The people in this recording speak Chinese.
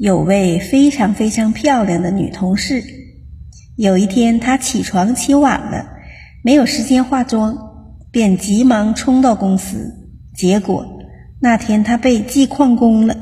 有位非常非常漂亮的女同事。有一天她起床起晚了没有时间化妆便急忙冲到公司。结果那天她被记旷工了。